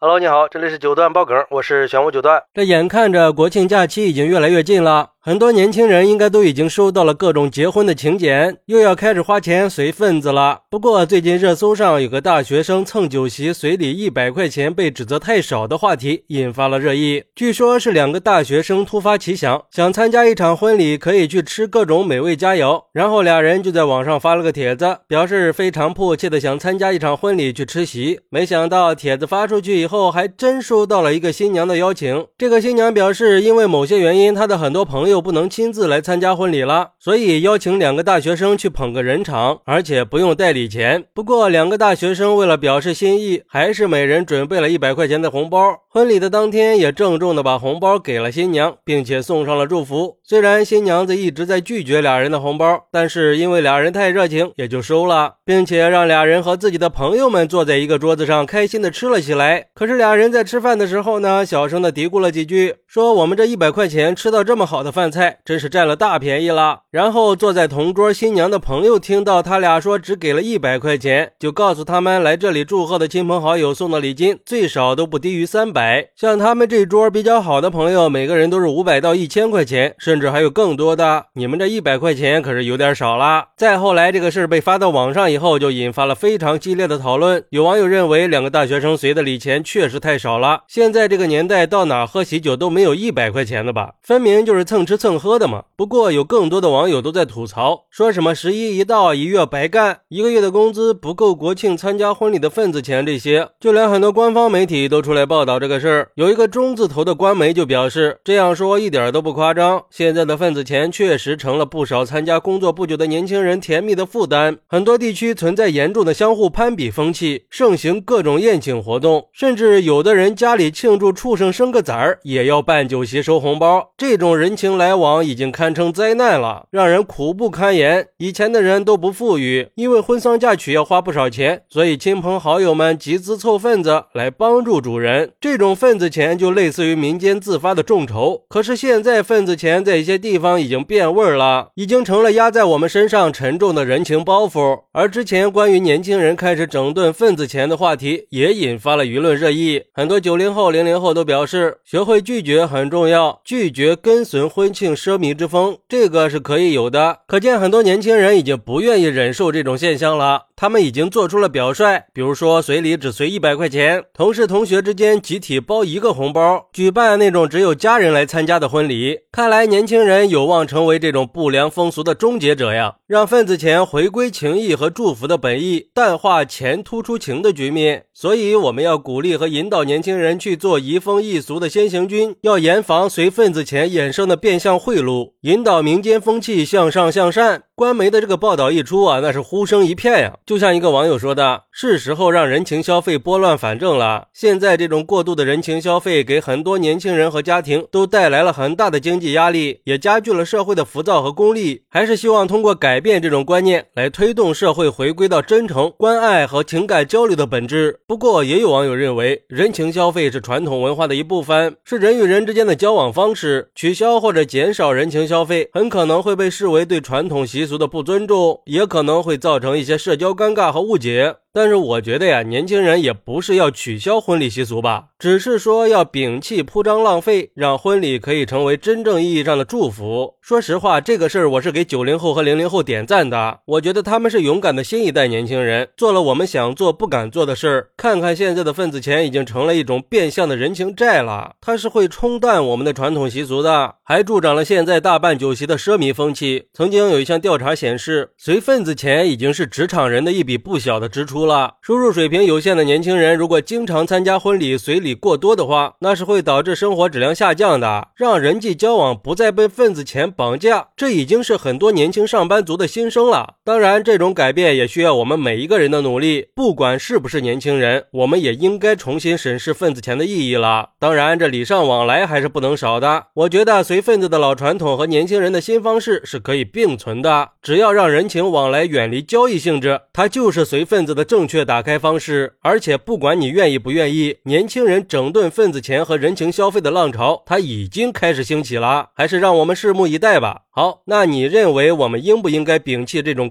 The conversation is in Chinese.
Hello，你好，这里是九段爆梗，我是玄武九段。这眼看着国庆假期已经越来越近了，很多年轻人应该都已经收到了各种结婚的请柬，又要开始花钱随份子了。不过最近热搜上有个大学生蹭酒席随礼一百块钱被指责太少的话题引发了热议。据说是两个大学生突发奇想，想参加一场婚礼可以去吃各种美味佳肴，然后俩人就在网上发了个帖子，表示非常迫切的想参加一场婚礼去吃席。没想到帖子发出去以后，还真收到了一个新娘的邀请。这个新娘表示，因为某些原因，她的很多朋友又不能亲自来参加婚礼了，所以邀请两个大学生去捧个人场，而且不用带礼钱。不过，两个大学生为了表示心意，还是每人准备了一百块钱的红包。婚礼的当天，也郑重的把红包给了新娘，并且送上了祝福。虽然新娘子一直在拒绝俩人的红包，但是因为俩人太热情，也就收了，并且让俩人和自己的朋友们坐在一个桌子上，开心的吃了起来。可是俩。人在吃饭的时候呢，小声的嘀咕了几句，说：“我们这一百块钱吃到这么好的饭菜，真是占了大便宜了。”然后坐在同桌新娘的朋友听到他俩说只给了一百块钱，就告诉他们来这里祝贺的亲朋好友送的礼金最少都不低于三百。像他们这桌比较好的朋友，每个人都是五百到一千块钱，甚至还有更多的。你们这一百块钱可是有点少了。再后来这个事被发到网上以后，就引发了非常激烈的讨论。有网友认为两个大学生随的礼钱确实太。太少了，现在这个年代到哪喝喜酒都没没有一百块钱的吧？分明就是蹭吃蹭喝的嘛。不过有更多的网友都在吐槽，说什么十一一到一月白干，一个月的工资不够国庆参加婚礼的份子钱。这些就连很多官方媒体都出来报道这个事儿。有一个中字头的官媒就表示，这样说一点都不夸张。现在的份子钱确实成了不少参加工作不久的年轻人甜蜜的负担。很多地区存在严重的相互攀比风气，盛行各种宴请活动，甚至。有的人家里庆祝畜生生个崽儿，也要办酒席收红包，这种人情来往已经堪称灾难了，让人苦不堪言。以前的人都不富裕，因为婚丧嫁娶要花不少钱，所以亲朋好友们集资凑份子来帮助主人，这种份子钱就类似于民间自发的众筹。可是现在份子钱在一些地方已经变味儿了，已经成了压在我们身上沉重的人情包袱。而之前关于年轻人开始整顿份子钱的话题，也引发了舆论热议。很多九零后、零零后都表示，学会拒绝也很重要，拒绝跟随婚庆奢靡之风，这个是可以有的。可见，很多年轻人已经不愿意忍受这种现象了。他们已经做出了表率，比如说随礼只随一百块钱，同事同学之间集体包一个红包，举办那种只有家人来参加的婚礼。看来年轻人有望成为这种不良风俗的终结者呀！让份子钱回归情谊和祝福的本意，淡化钱突出情的局面。所以，我们要鼓励和引导年轻人去做移风易俗的先行军，要严防随份子钱衍生的变相贿赂，引导民间风气向上向善。官媒的这个报道一出啊，那是呼声一片呀。就像一个网友说的：“是时候让人情消费拨乱反正了。现在这种过度的人情消费，给很多年轻人和家庭都带来了很大的经济压力，也加剧了社会的浮躁和功利。还是希望通过改变这种观念，来推动社会回归到真诚、关爱和情感交流的本质。”不过，也有网友认为，人情消费是传统文化的一部分，是人与人人之间的交往方式。取消或者减少人情消费，很可能会被视为对传统习。俗的不尊重，也可能会造成一些社交尴尬和误解。但是我觉得呀，年轻人也不是要取消婚礼习俗吧，只是说要摒弃铺张浪费，让婚礼可以成为真正意义上的祝福。说实话，这个事儿我是给九零后和零零后点赞的。我觉得他们是勇敢的新一代年轻人，做了我们想做不敢做的事儿。看看现在的份子钱已经成了一种变相的人情债了，他是会冲冲淡我们的传统习俗的，还助长了现在大办酒席的奢靡风气。曾经有一项调查显示，随份子钱已经是职场人的一笔不小的支出。了，收入水平有限的年轻人，如果经常参加婚礼随礼过多的话，那是会导致生活质量下降的，让人际交往不再被份子钱绑架。这已经是很多年轻上班族的心声了。当然，这种改变也需要我们每一个人的努力。不管是不是年轻人，我们也应该重新审视份子钱的意义了。当然，这礼尚往来还是不能少的。我觉得随份子的老传统和年轻人的新方式是可以并存的。只要让人情往来远离交易性质，它就是随份子的正。确打开方式，而且不管你愿意不愿意，年轻人整顿份子钱和人情消费的浪潮，它已经开始兴起了，还是让我们拭目以待吧。好，那你认为我们应不应该摒弃这种？